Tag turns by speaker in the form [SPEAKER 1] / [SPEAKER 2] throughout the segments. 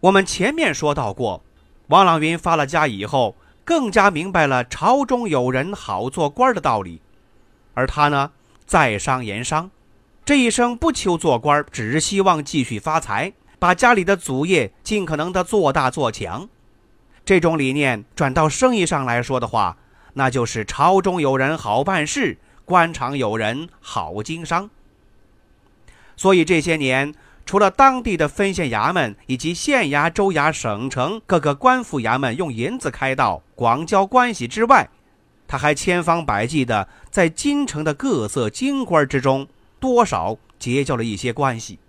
[SPEAKER 1] 我们前面说到过，王朗云发了家以后，更加明白了朝中有人好做官的道理。而他呢，在商言商，这一生不求做官，只希望继续发财，把家里的祖业尽可能的做大做强。这种理念转到生意上来说的话，那就是朝中有人好办事，官场有人好经商。所以这些年。除了当地的分县衙门以及县衙、州衙、省城各个官府衙门用银子开道、广交关系之外，他还千方百计地在京城的各色京官之中，多少结交了一些关系。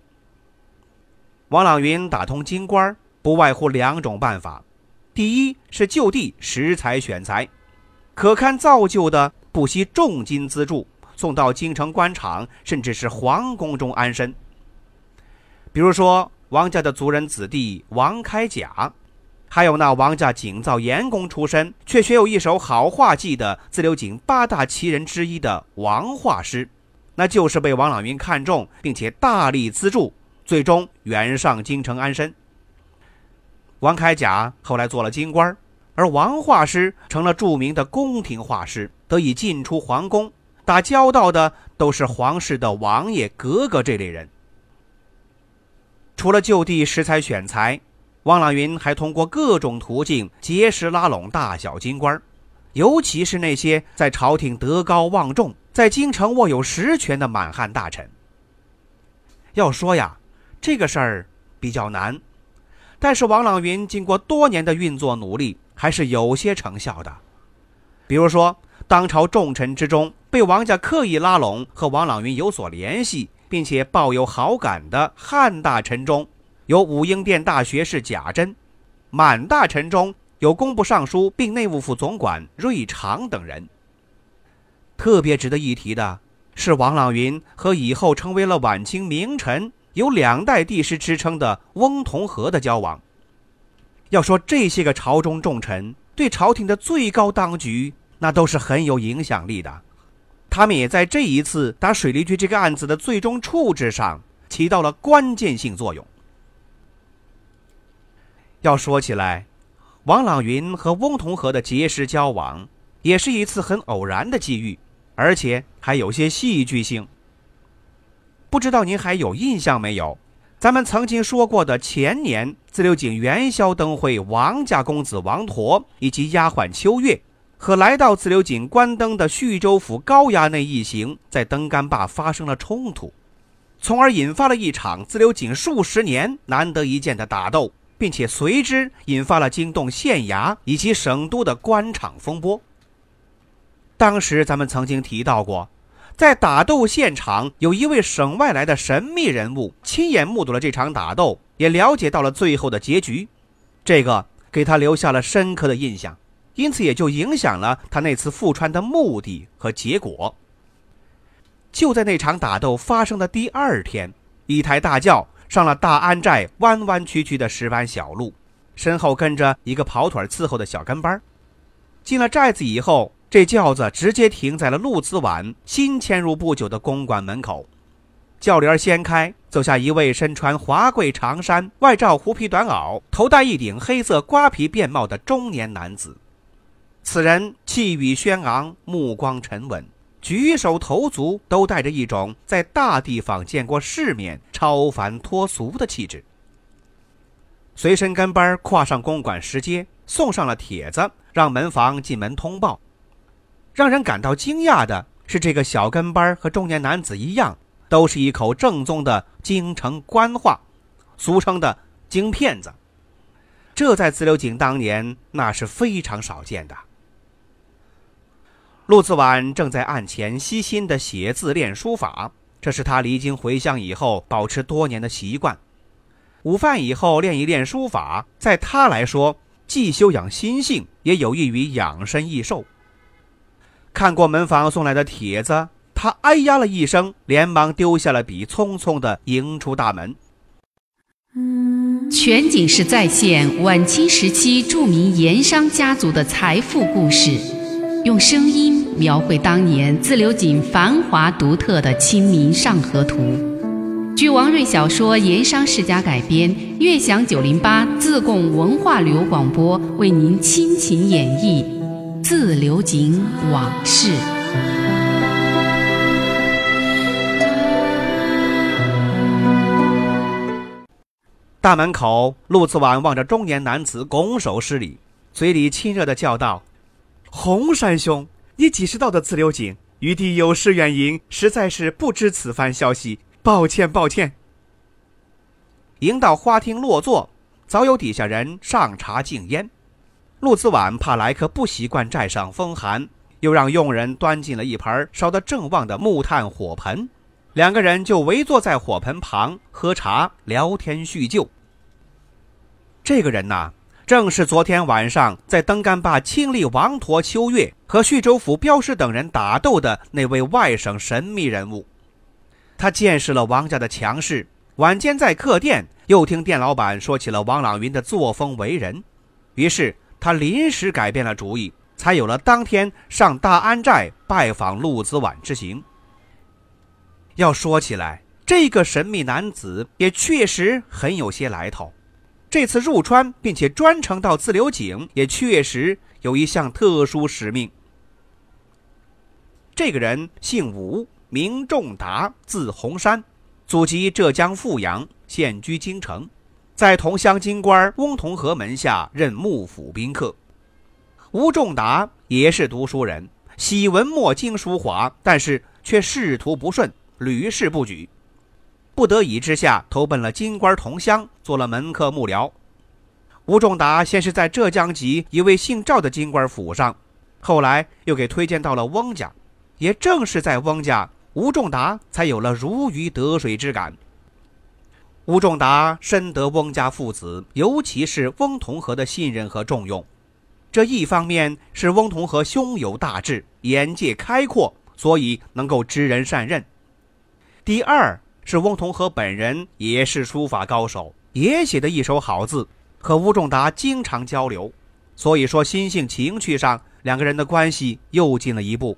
[SPEAKER 1] 王朗云打通京官，不外乎两种办法：第一是就地识才选才，可堪造就的不惜重金资助，送到京城官场，甚至是皇宫中安身。比如说，王家的族人子弟王开甲，还有那王家景造盐工出身，却学有一手好画技的自流井八大奇人之一的王画师，那就是被王朗云看中，并且大力资助，最终远上京城安身。王开甲后来做了京官，而王画师成了著名的宫廷画师，得以进出皇宫，打交道的都是皇室的王爷、格格这类人。除了就地识才选材，王朗云还通过各种途径结识拉拢大小京官，尤其是那些在朝廷德高望重、在京城握有实权的满汉大臣。要说呀，这个事儿比较难，但是王朗云经过多年的运作努力，还是有些成效的。比如说，当朝重臣之中，被王家刻意拉拢和王朗云有所联系。并且抱有好感的汉大臣中有武英殿大学士贾珍，满大臣中有工部尚书并内务府总管瑞常等人。特别值得一提的是，王朗云和以后成为了晚清名臣、有两代帝师之称的翁同龢的交往。要说这些个朝中重臣对朝廷的最高当局，那都是很有影响力的。他们也在这一次打水利局这个案子的最终处置上起到了关键性作用。要说起来，王朗云和翁同龢的结识交往也是一次很偶然的机遇，而且还有些戏剧性。不知道您还有印象没有？咱们曾经说过的前年自流井元宵灯会，王家公子王陀以及丫鬟秋月。和来到自流井关灯的叙州府高衙内一行在灯干坝发生了冲突，从而引发了一场自流井数十年难得一见的打斗，并且随之引发了惊动县衙以及省都的官场风波。当时咱们曾经提到过，在打斗现场有一位省外来的神秘人物亲眼目睹了这场打斗，也了解到了最后的结局，这个给他留下了深刻的印象。因此，也就影响了他那次赴川的目的和结果。就在那场打斗发生的第二天，一台大轿上了大安寨弯弯曲曲的石板小路，身后跟着一个跑腿伺候的小跟班。进了寨子以后，这轿子直接停在了陆子晚新迁入不久的公馆门口。轿帘掀开，走下一位身穿华贵长衫、外罩狐皮短袄、头戴一顶黑色瓜皮便帽的中年男子。此人气宇轩昂，目光沉稳，举手投足都带着一种在大地方见过世面、超凡脱俗的气质。随身跟班跨上公馆石阶，送上了帖子，让门房进门通报。让人感到惊讶的是，这个小跟班和中年男子一样，都是一口正宗的京城官话，俗称的“京骗子”。这在自流井当年那是非常少见的。陆子晚正在案前悉心的写字练书法，这是他离京回乡以后保持多年的习惯。午饭以后练一练书法，在他来说，既修养心性，也有益于养生益寿。看过门房送来的帖子，他哎呀了一声，连忙丢下了笔，匆匆地迎出大门。
[SPEAKER 2] 全景式再现晚清时期著名盐商家族的财富故事，用声音描绘当年自流井繁华独特的《清明上河图》。据王瑞小说《盐商世家》改编，悦享九零八自贡文化旅游广播为您倾情演绎《自流井往事》。
[SPEAKER 1] 大门口，陆子婉望着中年男子拱手施礼，嘴里亲热的叫道：“洪山兄，你几时到的自流井？余弟有失远迎，实在是不知此番消息，抱歉抱歉。”迎到花厅落座，早有底下人上茶敬烟。陆子婉怕来客不习惯寨上风寒，又让佣人端进了一盆烧得正旺的木炭火盆。两个人就围坐在火盆旁喝茶、聊天、叙旧。这个人呐，正是昨天晚上在登干坝亲历王陀、秋月和叙州府镖师等人打斗的那位外省神秘人物。他见识了王家的强势，晚间在客店又听店老板说起了王朗云的作风为人，于是他临时改变了主意，才有了当天上大安寨拜访陆子婉之行。要说起来，这个神秘男子也确实很有些来头。这次入川并且专程到自流井，也确实有一项特殊使命。这个人姓吴，名仲达，字洪山，祖籍浙江富阳，现居京城，在同乡京官翁同龢门下任幕府宾客。吴仲达也是读书人，喜文墨精书华，但是却仕途不顺。屡试不举，不得已之下投奔了金官同乡，做了门客幕僚。吴仲达先是在浙江籍一位姓赵的金官府上，后来又给推荐到了翁家。也正是在翁家，吴仲达才有了如鱼得水之感。吴仲达深得翁家父子，尤其是翁同龢的信任和重用。这一方面是翁同龢胸有大志，眼界开阔，所以能够知人善任。第二是翁同龢本人也是书法高手，也写得一手好字，和吴仲达经常交流，所以说心性情趣上两个人的关系又进了一步。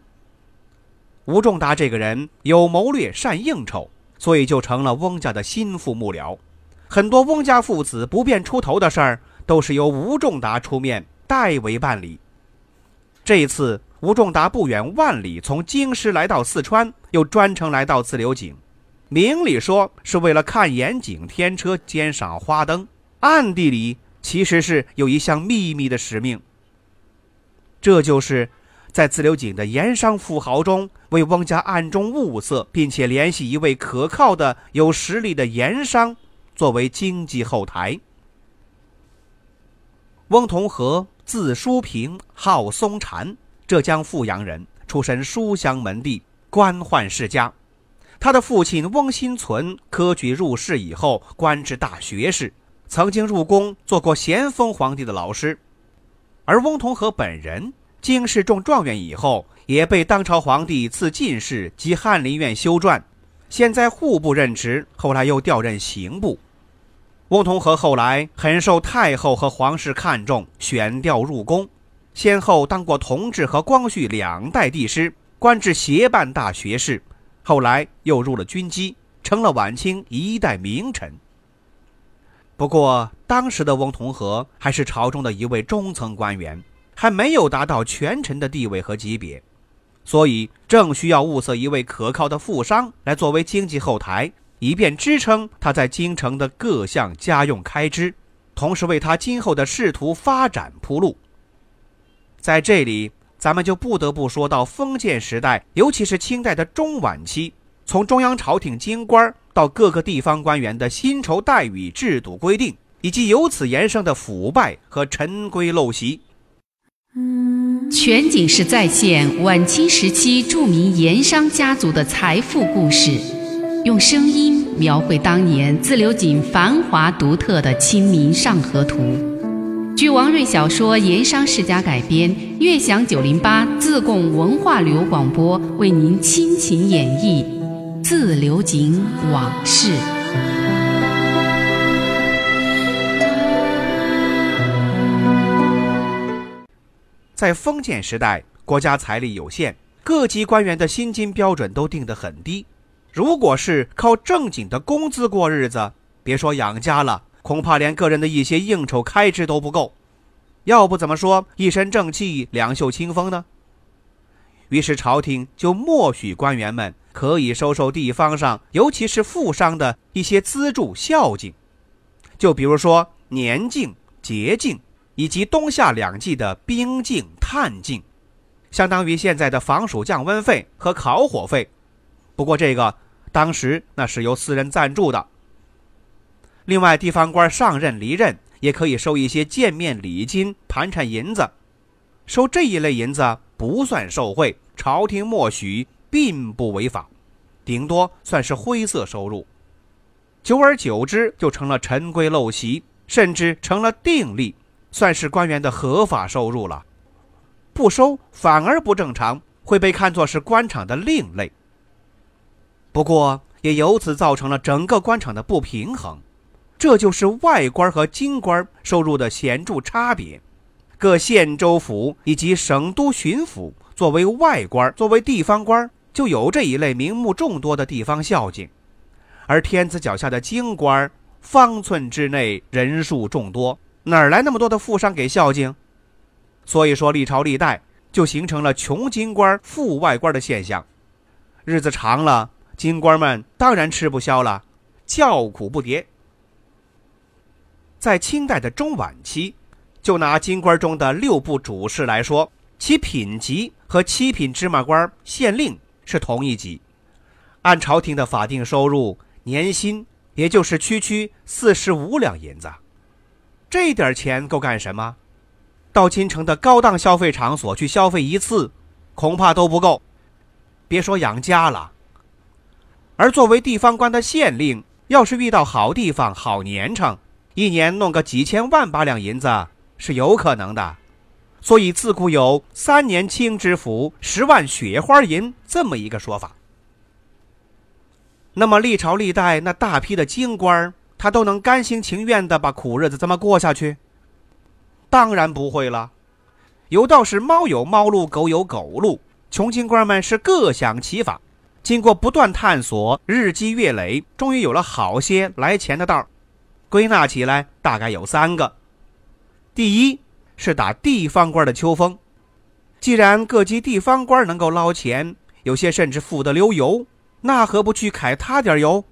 [SPEAKER 1] 吴仲达这个人有谋略，善应酬，所以就成了翁家的心腹幕僚，很多翁家父子不便出头的事儿，都是由吴仲达出面代为办理。这一次。吴仲达不远万里从京师来到四川，又专程来到自流井，明里说是为了看严景天车、鉴赏花灯，暗地里其实是有一项秘密的使命。这就是在自流井的盐商富豪中，为翁家暗中物色，并且联系一位可靠的、有实力的盐商作为经济后台。翁同龢，字叔平，号松禅。浙江富阳人，出身书香门第，官宦世家。他的父亲翁新存科举入仕以后，官至大学士，曾经入宫做过咸丰皇帝的老师。而翁同龢本人经试中状元以后，也被当朝皇帝赐进士及翰林院修撰，先在户部任职，后来又调任刑部。翁同龢后来很受太后和皇室看重，选调入宫。先后当过同治和光绪两代帝师，官至协办大学士，后来又入了军机，成了晚清一代名臣。不过，当时的翁同龢还是朝中的一位中层官员，还没有达到权臣的地位和级别，所以正需要物色一位可靠的富商来作为经济后台，以便支撑他在京城的各项家用开支，同时为他今后的仕途发展铺路。在这里，咱们就不得不说到封建时代，尤其是清代的中晚期，从中央朝廷京官到各个地方官员的薪酬待遇制度规定，以及由此延伸的腐败和陈规陋习。
[SPEAKER 2] 全景式再现晚清时期著名盐商家族的财富故事，用声音描绘当年自流井繁华独特的《清明上河图》。据王瑞小说《盐商世家》改编，悦享九零八自贡文化旅游广播为您倾情演绎《自流井往事》。
[SPEAKER 1] 在封建时代，国家财力有限，各级官员的薪金标准都定得很低。如果是靠正经的工资过日子，别说养家了。恐怕连个人的一些应酬开支都不够，要不怎么说一身正气、两袖清风呢？于是朝廷就默许官员们可以收受地方上，尤其是富商的一些资助孝敬，就比如说年敬、节敬，以及冬夏两季的冰敬、炭敬，相当于现在的防暑降温费和烤火费。不过这个当时那是由私人赞助的。另外，地方官上任离任也可以收一些见面礼金、盘缠银子。收这一类银子不算受贿，朝廷默许，并不违法，顶多算是灰色收入。久而久之，就成了陈规陋习，甚至成了定例，算是官员的合法收入了。不收反而不正常，会被看作是官场的另类。不过，也由此造成了整个官场的不平衡。这就是外官和京官收入的显著差别。各县州府以及省都巡抚作为外官，作为地方官，就有这一类名目众多的地方孝敬；而天子脚下的京官，方寸之内人数众多，哪来那么多的富商给孝敬？所以说，历朝历代就形成了穷京官、富外官的现象。日子长了，京官们当然吃不消了，叫苦不迭。在清代的中晚期，就拿京官中的六部主事来说，其品级和七品芝麻官、县令是同一级。按朝廷的法定收入，年薪也就是区区四十五两银子。这点钱够干什么？到京城的高档消费场所去消费一次，恐怕都不够，别说养家了。而作为地方官的县令，要是遇到好地方、好年成，一年弄个几千万八两银子是有可能的，所以自古有“三年清知府，十万雪花银”这么一个说法。那么历朝历代那大批的京官，他都能甘心情愿的把苦日子这么过下去？当然不会了。有道是猫有猫路，狗有狗路，穷京官们是各想其法，经过不断探索，日积月累，终于有了好些来钱的道归纳起来，大概有三个。第一是打地方官的秋风，既然各级地方官能够捞钱，有些甚至富得流油，那何不去揩他点油？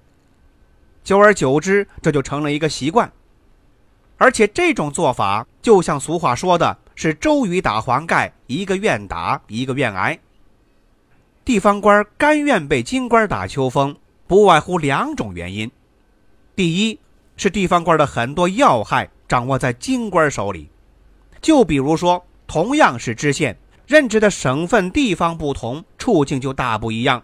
[SPEAKER 1] 久而久之，这就成了一个习惯。而且这种做法，就像俗话说的是“周瑜打黄盖，一个愿打，一个愿挨”。地方官甘愿被京官打秋风，不外乎两种原因：第一，是地方官的很多要害掌握在京官手里，就比如说，同样是知县，任职的省份地方不同，处境就大不一样。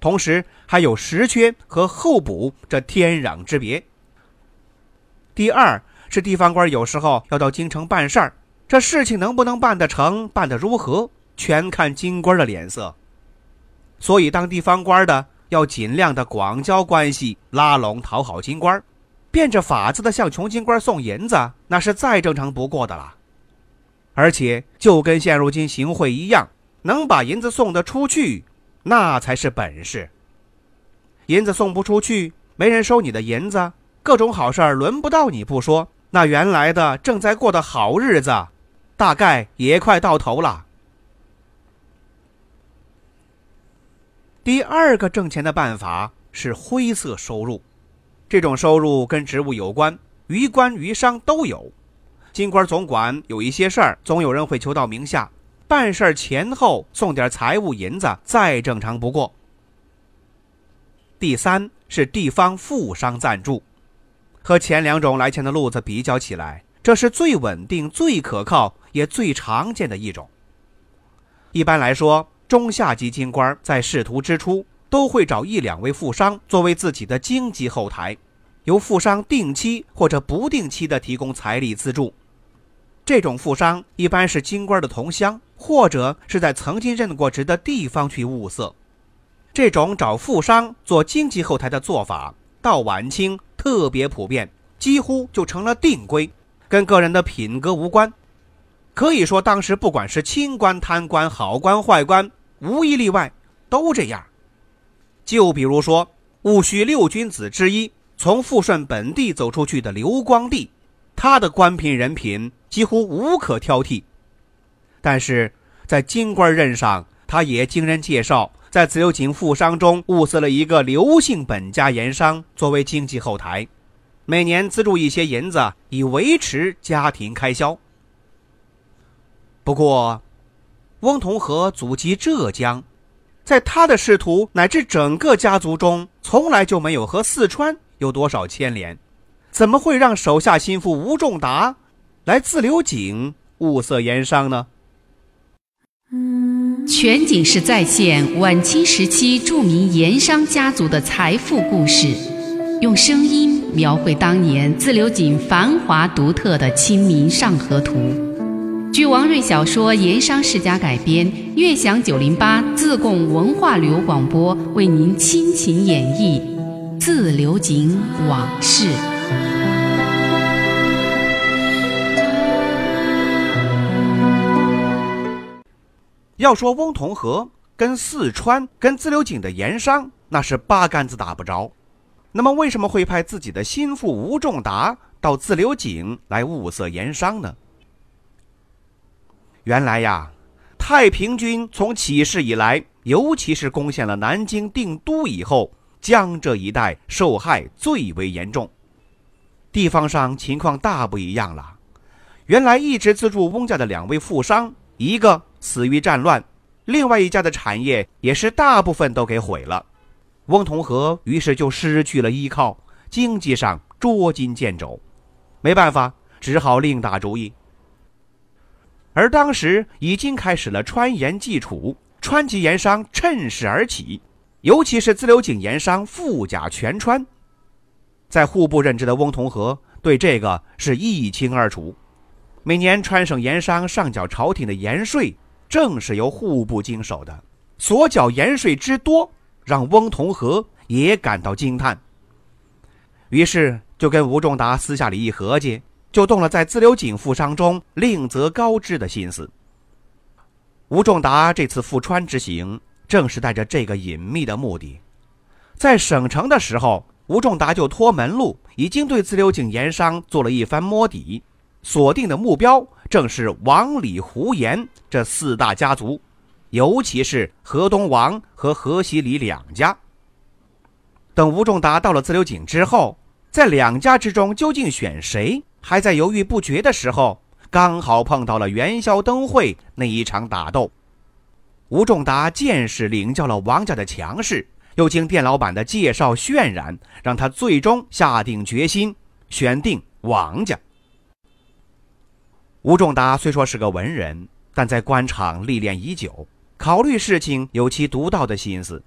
[SPEAKER 1] 同时还有实缺和候补这天壤之别。第二是地方官有时候要到京城办事儿，这事情能不能办得成，办得如何，全看京官的脸色。所以当地方官的要尽量的广交关系，拉拢讨好京官。变着法子的向穷京官送银子，那是再正常不过的了。而且就跟现如今行贿一样，能把银子送得出去，那才是本事。银子送不出去，没人收你的银子，各种好事儿轮不到你不说，那原来的正在过的好日子，大概也快到头了。第二个挣钱的办法是灰色收入。这种收入跟职务有关，于官于商都有。京官总管有一些事儿，总有人会求到名下，办事儿前后送点财物银子，再正常不过。第三是地方富商赞助，和前两种来钱的路子比较起来，这是最稳定、最可靠也最常见的一种。一般来说，中下级京官在仕途之初，都会找一两位富商作为自己的经济后台，由富商定期或者不定期的提供财力资助。这种富商一般是京官的同乡，或者是在曾经任过职的地方去物色。这种找富商做经济后台的做法，到晚清特别普遍，几乎就成了定规，跟个人的品格无关。可以说，当时不管是清官、贪官、好官、坏官，无一例外都这样。就比如说戊戌六君子之一，从富顺本地走出去的刘光第，他的官品人品。几乎无可挑剔，但是在京官任上，他也经人介绍，在自由井富商中物色了一个刘姓本家盐商作为经济后台，每年资助一些银子以维持家庭开销。不过，翁同龢祖籍浙江，在他的仕途乃至整个家族中，从来就没有和四川有多少牵连，怎么会让手下心腹吴仲达？来自流井物色盐商呢？
[SPEAKER 2] 全景式再现晚清时期著名盐商家族的财富故事，用声音描绘当年自流井繁华独特的《清明上河图》。据王瑞小说《盐商世家》改编，悦享九零八自贡文化旅游广播为您倾情演绎自流井往事。
[SPEAKER 1] 要说翁同龢跟四川、跟自流井的盐商，那是八竿子打不着。那么，为什么会派自己的心腹吴仲达到自流井来物色盐商呢？原来呀，太平军从起事以来，尤其是攻陷了南京定都以后，江浙一带受害最为严重，地方上情况大不一样了。原来一直资助翁家的两位富商，一个。死于战乱，另外一家的产业也是大部分都给毁了。翁同龢于是就失去了依靠，经济上捉襟见肘，没办法，只好另打主意。而当时已经开始了川盐济楚，川籍盐商趁势而起，尤其是自流井盐商富甲全川。在户部任职的翁同龢对这个是一清二楚，每年川省盐商上缴朝廷的盐税。正是由户部经手的，所缴盐税之多，让翁同龢也感到惊叹。于是就跟吴仲达私下里一合计，就动了在自流井富商中另择高枝的心思。吴仲达这次赴川之行，正是带着这个隐秘的目的。在省城的时候，吴仲达就托门路，已经对自流井盐商做了一番摸底，锁定的目标。正是王、李、胡、严这四大家族，尤其是河东王和河西李两家。等吴仲达到了自流井之后，在两家之中究竟选谁，还在犹豫不决的时候，刚好碰到了元宵灯会那一场打斗。吴仲达见识领教了王家的强势，又经店老板的介绍渲染，让他最终下定决心选定王家。吴仲达虽说是个文人，但在官场历练已久，考虑事情有其独到的心思。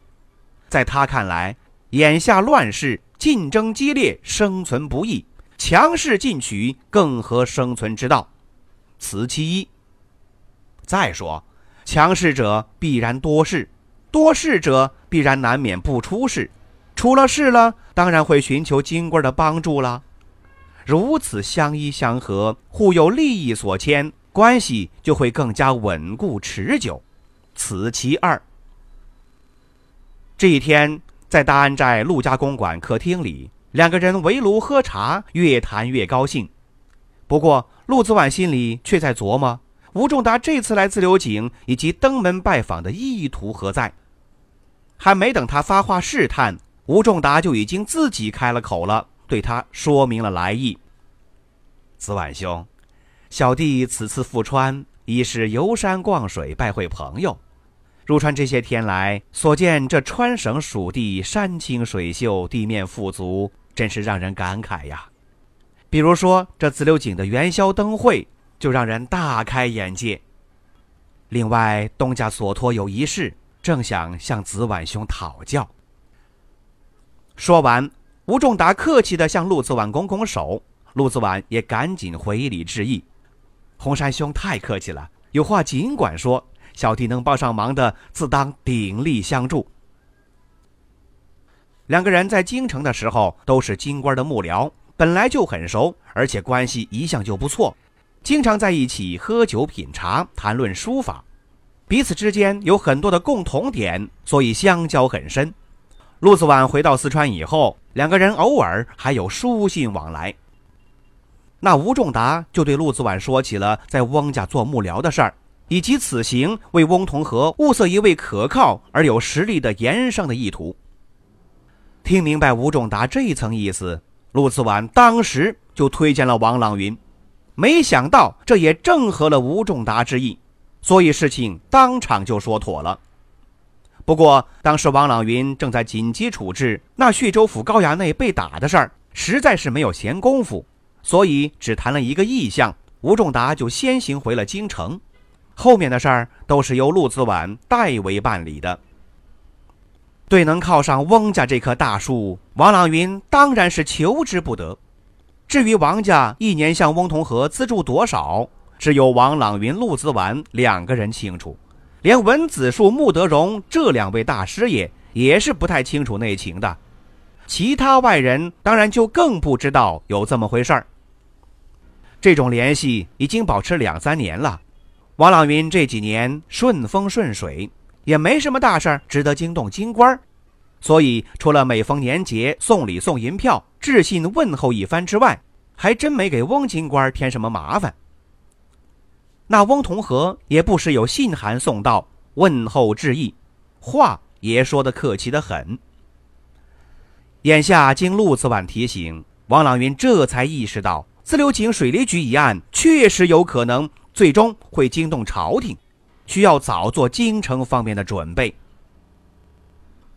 [SPEAKER 1] 在他看来，眼下乱世竞争激烈，生存不易，强势进取更合生存之道，此其一。再说，强势者必然多事，多事者必然难免不出事，出了事了，当然会寻求金贵的帮助了。如此相依相合，互有利益所牵，关系就会更加稳固持久。此其二。这一天，在大安寨陆家公馆客厅里，两个人围炉喝茶，越谈越高兴。不过，陆子婉心里却在琢磨：吴仲达这次来自流井以及登门拜访的意图何在？还没等他发话试探，吴仲达就已经自己开了口了。对他说明了来意。子晚兄，小弟此次赴川，一是游山逛水，拜会朋友。入川这些天来，所见这川省属地山清水秀，地面富足，真是让人感慨呀。比如说这自流井的元宵灯会，就让人大开眼界。另外，东家所托有一事，正想向子晚兄讨教。说完，吴仲达客气地向陆子晚拱拱手，陆子晚也赶紧回礼致意。红山兄太客气了，有话尽管说，小弟能帮上忙的，自当鼎力相助。两个人在京城的时候都是京官的幕僚，本来就很熟，而且关系一向就不错，经常在一起喝酒品茶，谈论书法，彼此之间有很多的共同点，所以相交很深。陆子晚回到四川以后，两个人偶尔还有书信往来。那吴仲达就对陆子晚说起了在翁家做幕僚的事儿，以及此行为翁同龢物色一位可靠而有实力的盐商的意图。听明白吴仲达这一层意思，陆子晚当时就推荐了王朗云，没想到这也正合了吴仲达之意，所以事情当场就说妥了。不过当时王朗云正在紧急处置那叙州府高衙内被打的事儿，实在是没有闲工夫，所以只谈了一个意向，吴仲达就先行回了京城，后面的事儿都是由陆子晚代为办理的。对能靠上翁家这棵大树，王朗云当然是求之不得。至于王家一年向翁同龢资助多少，只有王朗云、陆子晚两个人清楚，连文子树、穆德荣这两位大师爷也是不太清楚内情的。其他外人当然就更不知道有这么回事儿。这种联系已经保持两三年了，王朗云这几年顺风顺水。也没什么大事儿值得惊动京官，所以除了每逢年节送礼送银票、致信问候一番之外，还真没给翁京官添什么麻烦。那翁同龢也不时有信函送到，问候致意，话也说得客气得很。眼下经陆子晚提醒，王朗云这才意识到自流井水利局一案确实有可能最终会惊动朝廷。需要早做京城方面的准备。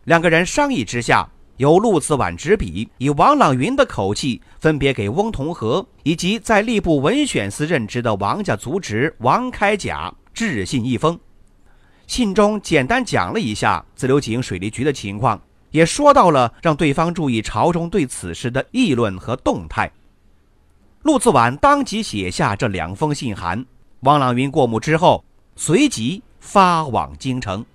[SPEAKER 1] 两个人商议之下，由陆子晚执笔，以王朗云的口气，分别给翁同龢以及在吏部文选司任职的王家族侄王开甲致信一封。信中简单讲了一下自流井水利局的情况，也说到了让对方注意朝中对此事的议论和动态。陆子晚当即写下这两封信函。王朗云过目之后。随即发往京城。